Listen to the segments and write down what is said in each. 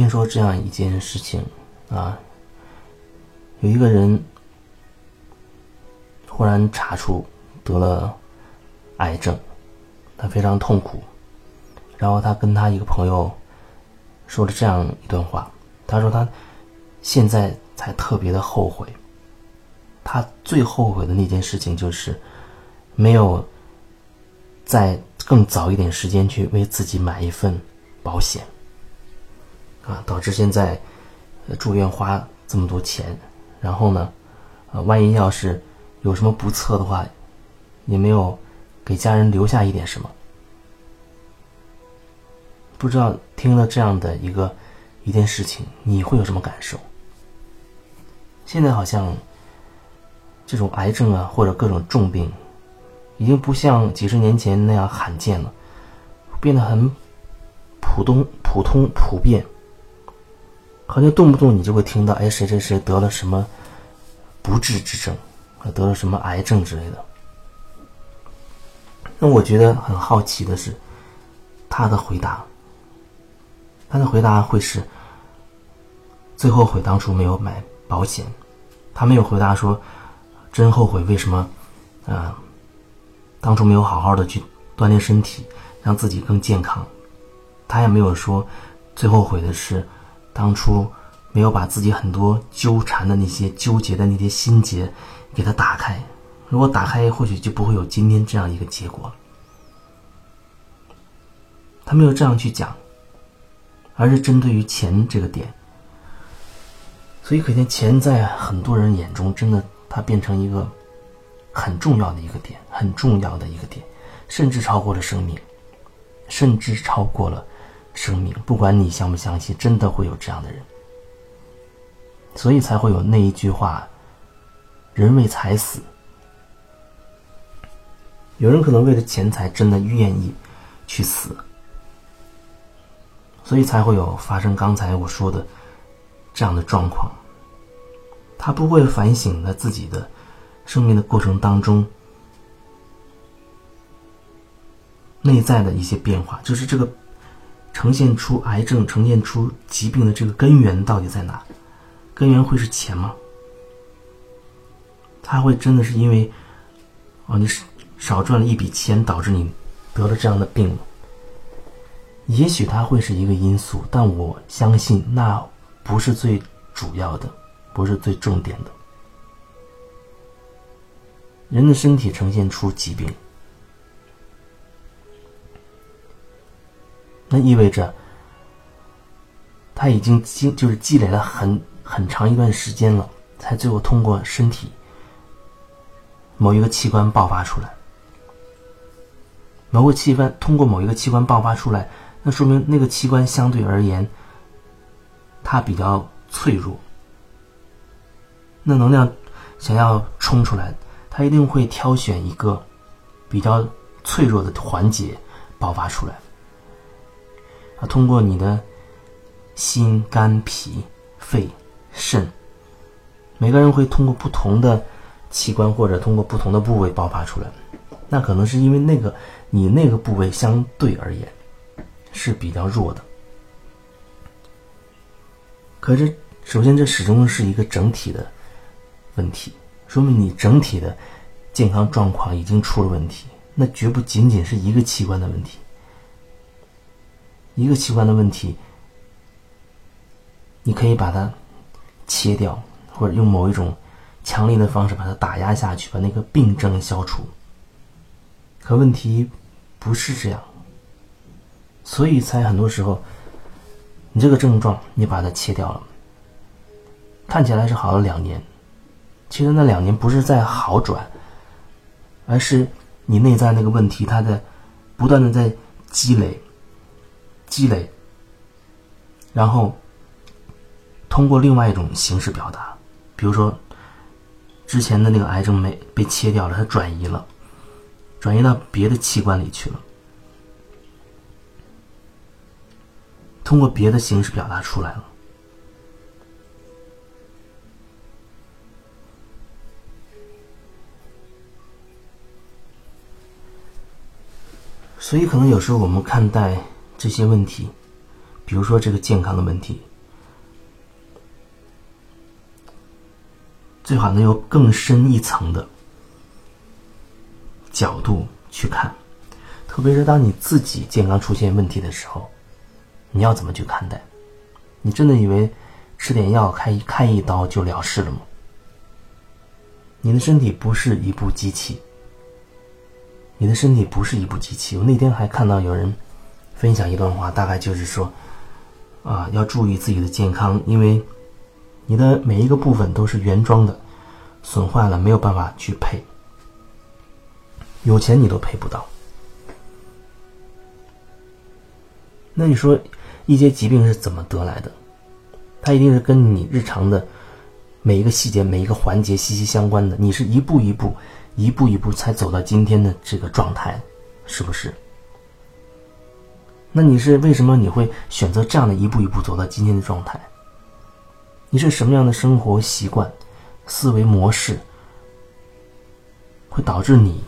听说这样一件事情啊，有一个人忽然查出得了癌症，他非常痛苦，然后他跟他一个朋友说了这样一段话，他说他现在才特别的后悔，他最后悔的那件事情就是没有在更早一点时间去为自己买一份保险。啊，导致现在住院花这么多钱，然后呢，啊，万一要是有什么不测的话，也没有给家人留下一点什么。不知道听了这样的一个一件事情，你会有什么感受？现在好像这种癌症啊，或者各种重病，已经不像几十年前那样罕见了，变得很普通、普通、普遍。好像动不动你就会听到，哎，谁谁谁得了什么不治之症，得了什么癌症之类的。那我觉得很好奇的是，他的回答，他的回答会是最后悔当初没有买保险，他没有回答说真后悔为什么啊当初没有好好的去锻炼身体，让自己更健康，他也没有说最后悔的是。当初没有把自己很多纠缠的那些纠结的那些心结给它打开，如果打开，或许就不会有今天这样一个结果。他没有这样去讲，而是针对于钱这个点。所以可见，钱在很多人眼中，真的它变成一个很重要的一个点，很重要的一个点，甚至超过了生命，甚至超过了。生命，不管你相不相信，真的会有这样的人，所以才会有那一句话：“人为财死。”有人可能为了钱财，真的愿意去死，所以才会有发生刚才我说的这样的状况。他不会反省在自己的生命的过程当中内在的一些变化，就是这个。呈现出癌症、呈现出疾病的这个根源到底在哪？根源会是钱吗？他会真的是因为，哦，你少赚了一笔钱导致你得了这样的病吗？也许它会是一个因素，但我相信那不是最主要的，不是最重点的。人的身体呈现出疾病。那意味着，他已经积就是积累了很很长一段时间了，才最后通过身体某一个器官爆发出来。某个器官通过某一个器官爆发出来，那说明那个器官相对而言，它比较脆弱。那能量想要冲出来，它一定会挑选一个比较脆弱的环节爆发出来。啊，通过你的心、肝、脾、肺、肾，每个人会通过不同的器官或者通过不同的部位爆发出来。那可能是因为那个你那个部位相对而言是比较弱的。可是，首先这始终是一个整体的问题，说明你整体的健康状况已经出了问题。那绝不仅仅是一个器官的问题。一个器官的问题，你可以把它切掉，或者用某一种强力的方式把它打压下去，把那个病症消除。可问题不是这样，所以才很多时候，你这个症状你把它切掉了，看起来是好了两年，其实那两年不是在好转，而是你内在那个问题，它在不断的在积累。积累，然后通过另外一种形式表达，比如说之前的那个癌症没被切掉了，它转移了，转移到别的器官里去了，通过别的形式表达出来了。所以，可能有时候我们看待。这些问题比如说这个健康的问题最好能有更深一层的角度去看。特别是当你自己健康出现问题的时候你要怎么去看待？你真的以为吃点药开一开一刀就了事了吗？你的身体不是一部机器。你的身体不是一部机器。我那天还看到有人分享一段话，大概就是说，啊，要注意自己的健康，因为你的每一个部分都是原装的，损坏了没有办法去配，有钱你都配不到。那你说一些疾病是怎么得来的？它一定是跟你日常的。每一个细节、每一个环节息息相关的，你是一步一步、一步一步才走到今天的这个状态，是不是？那你是为什么你会选择这样的一步一步走到今天的状态？你是什么样的生活习惯、思维模式，会导致你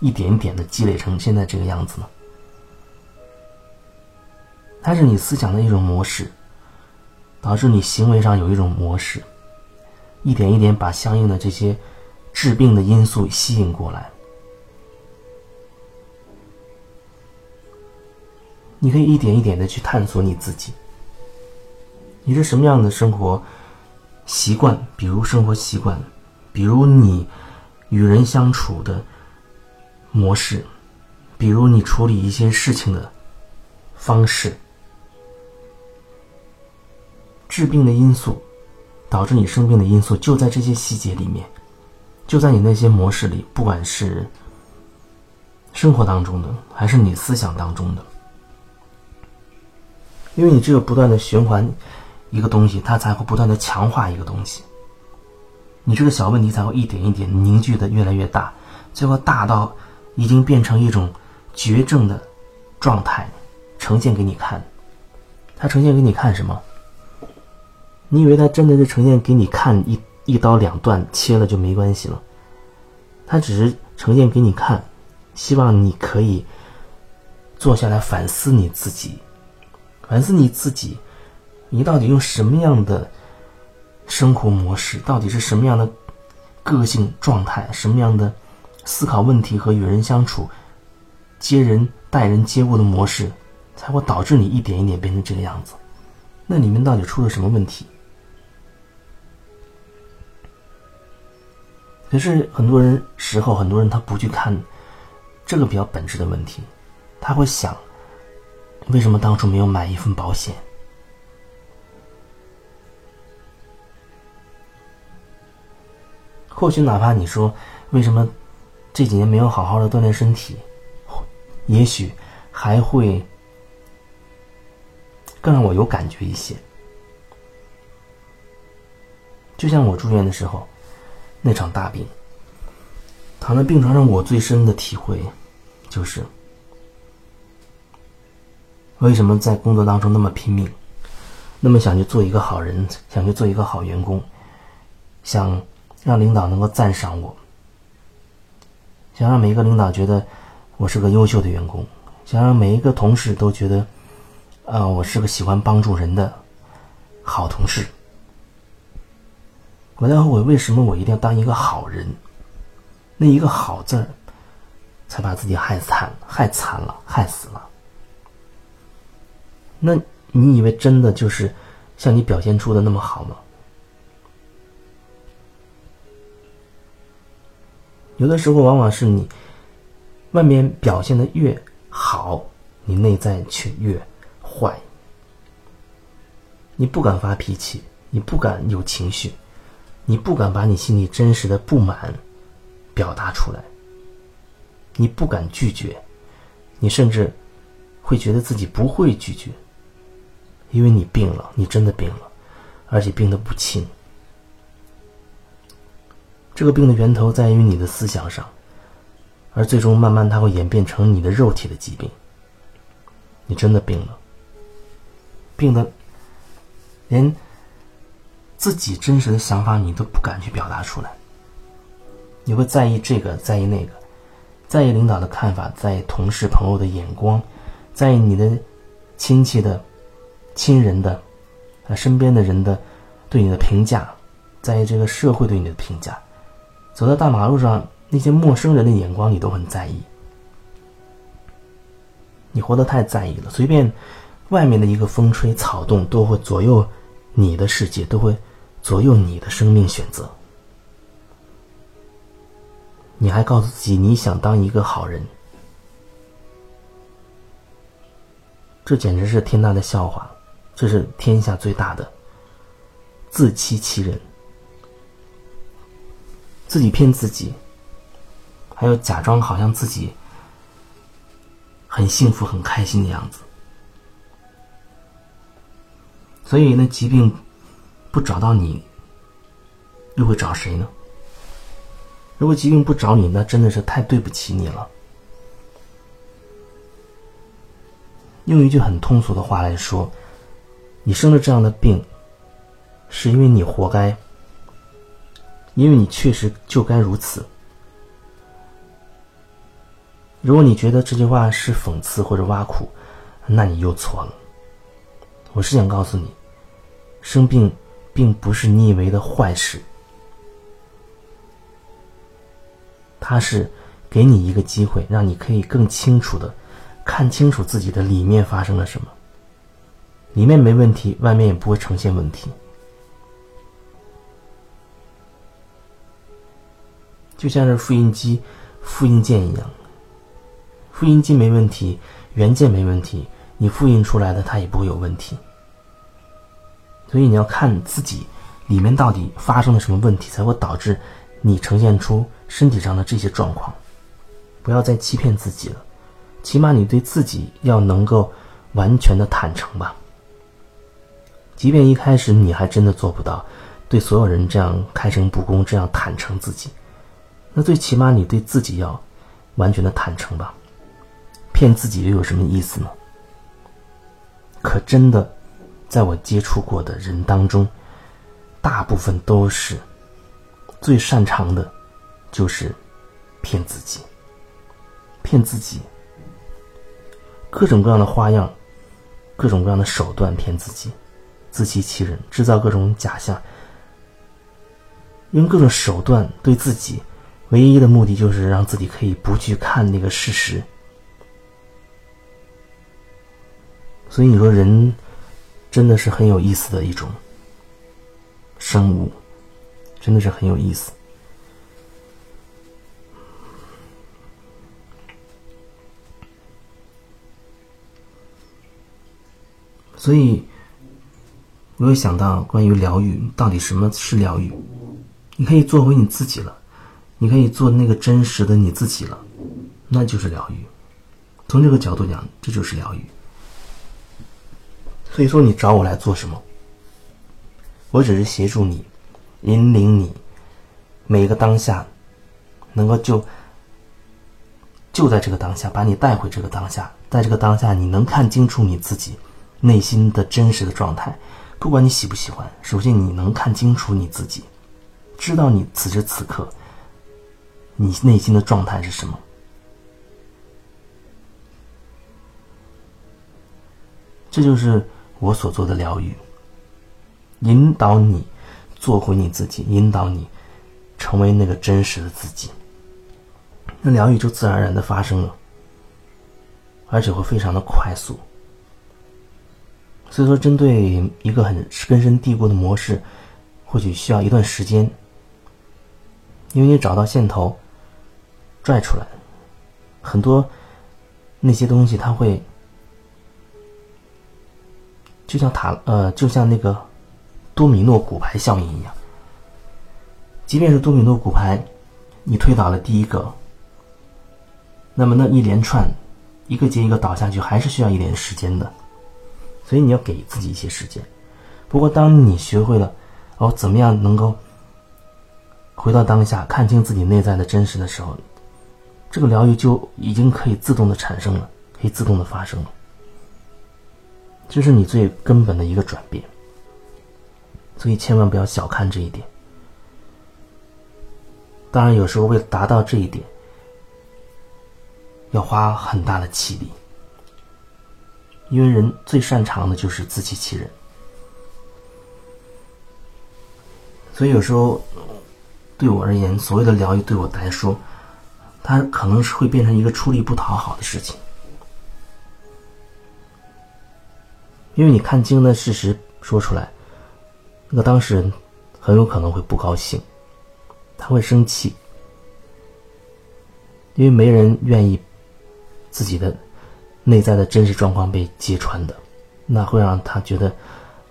一点点的积累成现在这个样子呢？它是你思想的一种模式，导致你行为上有一种模式。一点一点把相应的这些治病的因素吸引过来。你可以一点一点的去探索你自己。你是什么样的生活习惯？比如生活习惯，比如你与人相处的模式，比如你处理一些事情的方式，治病的因素。导致你生病的因素就在这些细节里面，就在你那些模式里，不管是生活当中的，还是你思想当中的。因为你只有不断的循环一个东西，它才会不断的强化一个东西。你这个小问题才会一点一点凝聚的越来越大，最后大到已经变成一种绝症的状态，呈现给你看。它呈现给你看什么？你以为他真的是呈现给你看一一刀两断切了就没关系了？他只是呈现给你看，希望你可以坐下来反思你自己，反思你自己，你到底用什么样的生活模式，到底是什么样的个性状态，什么样的思考问题和与人相处、接人待人接物的模式，才会导致你一点一点变成这个样子？那里面到底出了什么问题？可是很多人时候，很多人他不去看这个比较本质的问题，他会想：为什么当初没有买一份保险？或许哪怕你说为什么这几年没有好好的锻炼身体，也许还会更让我有感觉一些。就像我住院的时候。那场大病，躺在病床上，我最深的体会，就是为什么在工作当中那么拼命，那么想去做一个好人，想去做一个好员工，想让领导能够赞赏我，想让每一个领导觉得我是个优秀的员工，想让每一个同事都觉得，啊，我是个喜欢帮助人的好同事。我在后悔，为什么我一定要当一个好人？那一个好字儿，才把自己害惨、害惨了、害死了。那你以为真的就是像你表现出的那么好吗？有的时候，往往是你外面表现的越好，你内在却越坏。你不敢发脾气，你不敢有情绪。你不敢把你心里真实的不满表达出来，你不敢拒绝，你甚至会觉得自己不会拒绝，因为你病了，你真的病了，而且病得不轻。这个病的源头在于你的思想上，而最终慢慢它会演变成你的肉体的疾病。你真的病了，病的连。自己真实的想法，你都不敢去表达出来。你会在意这个，在意那个，在意领导的看法，在意同事朋友的眼光，在意你的亲戚的、亲人的、啊身边的人的对你的评价，在意这个社会对你的评价。走在大马路上，那些陌生人的眼光你都很在意。你活得太在意了，随便外面的一个风吹草动都会左右你的世界，都会左右你的生命选择。你还告诉自己你想当一个好人，这简直是天大的笑话，这是天下最大的自欺欺人，自己骗自己，还要假装好像自己。很幸福、很开心的样子，所以那疾病不找到你，又会找谁呢？如果疾病不找你，那真的是太对不起你了。用一句很通俗的话来说，你生了这样的病，是因为你活该，因为你确实就该如此。如果你觉得这句话是讽刺或者挖苦，那你又错了。我是想告诉你，生病并不是你以为的坏事，它是给你一个机会，让你可以更清楚的看清楚自己的里面发生了什么。里面没问题，外面也不会呈现问题。就像是复印机复印件一样。复印机没问题，原件没问题，你复印出来的它也不会有问题。所以你要看自己里面到底发生了什么问题，才会导致你呈现出身体上的这些状况。不要再欺骗自己了，起码你对自己要能够完全的坦诚吧。即便一开始你还真的做不到对所有人这样开诚布公、这样坦诚自己，那最起码你对自己要完全的坦诚吧。骗自己又有什么意思呢？可真的，在我接触过的人当中，大部分都是最擅长的，就是骗自己，骗自己，各种各样的花样，各种各样的手段骗自己，自欺欺人，制造各种假象，用各种手段对自己，唯一的目的就是让自己可以不去看那个事实。所以你说人真的是很有意思的一种生物，真的是很有意思。所以我又想到关于疗愈，到底什么是疗愈？你可以做回你自己了，你可以做那个真实的你自己了，那就是疗愈。从这个角度讲，这就是疗愈。所以说，你找我来做什么？我只是协助你，引领你，每一个当下，能够就就在这个当下，把你带回这个当下，在这个当下，你能看清楚你自己内心的真实的状态。不管你喜不喜欢，首先你能看清楚你自己，知道你此时此刻你内心的状态是什么。这就是。我所做的疗愈，引导你做回你自己，引导你成为那个真实的自己，那疗愈就自然而然的发生了，而且会非常的快速。所以说，针对一个很根深蒂固的模式，或许需要一段时间，因为你找到线头，拽出来，很多那些东西，它会。就像塔呃，就像那个多米诺骨牌效应一样。即便是多米诺骨牌，你推倒了第一个，那么那一连串一个接一个倒下去，还是需要一点时间的。所以你要给自己一些时间。不过，当你学会了哦，怎么样能够回到当下，看清自己内在的真实的时候，这个疗愈就已经可以自动的产生了，可以自动的发生了。这是你最根本的一个转变，所以千万不要小看这一点。当然，有时候为了达到这一点，要花很大的气力，因为人最擅长的就是自欺欺人。所以有时候对我而言，所谓的疗愈对我来说，它可能是会变成一个出力不讨好的事情，因为你看清的事实说出来，那个当事人很有可能会不高兴，他会生气，因为没人愿意自己的内在的真实状况被揭穿的，那会让他觉得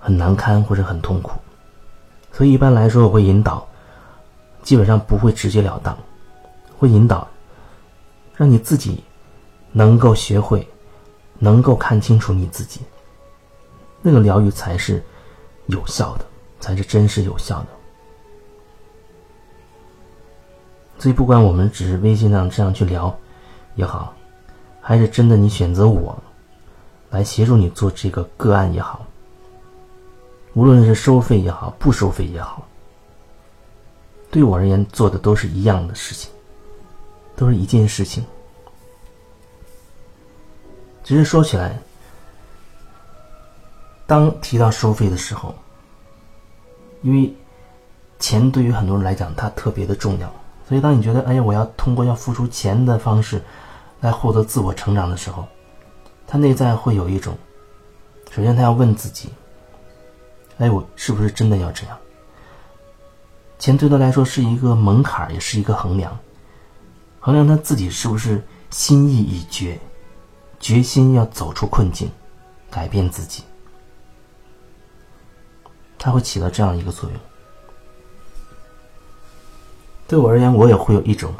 很难堪或者很痛苦。所以一般来说，我会引导，基本上不会直截了当，会引导，让你自己能够学会，能够看清楚你自己。那个疗愈才是有效的，才是真实有效的。所以，不管我们只是微信上这样去聊也好，还是真的你选择我来协助你做这个个案也好。无论是收费也好，不收费也好，对我而言做的都是一样的事情，都是一件事情。只是说起来，当提到收费的时候，因为钱对于很多人来讲它特别的重要，所以当你觉得哎呀，我要通过要付出钱的方式来获得自我成长的时候，他内在会有一种，首先他要问自己。哎，我是不是真的要这样？钱对他来说是一个门槛，也是一个衡量，衡量他自己是不是心意已决，决心要走出困境，改变自己。他会起到这样一个作用。对我而言，我也会有一种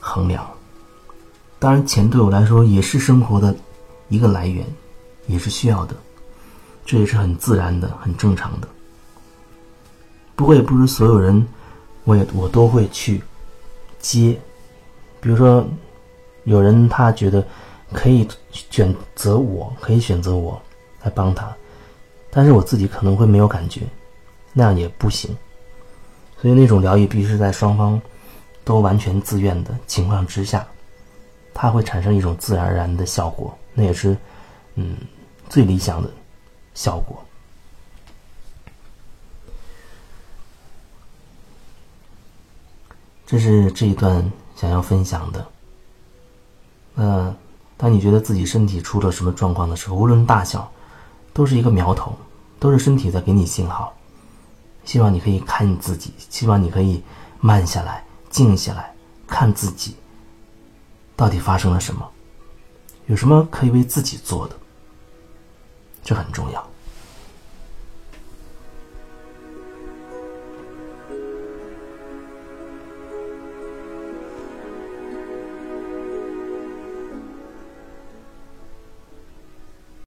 衡量。当然，钱对我来说也是生活的一个来源，也是需要的。这也是很自然的、很正常的。不过，也不是所有人，我也我都会去接。比如说，有人他觉得可以选择我，可以选择我来帮他，但是我自己可能会没有感觉，那样也不行。所以，那种疗愈必须在双方都完全自愿的情况之下，它会产生一种自然而然的效果。那也是，嗯，最理想的。效果，这是这一段想要分享的。那当你觉得自己身体出了什么状况的时候，无论大小，都是一个苗头，都是身体在给你信号。希望你可以看你自己，希望你可以慢下来、静下来，看自己到底发生了什么，有什么可以为自己做的。这很重要。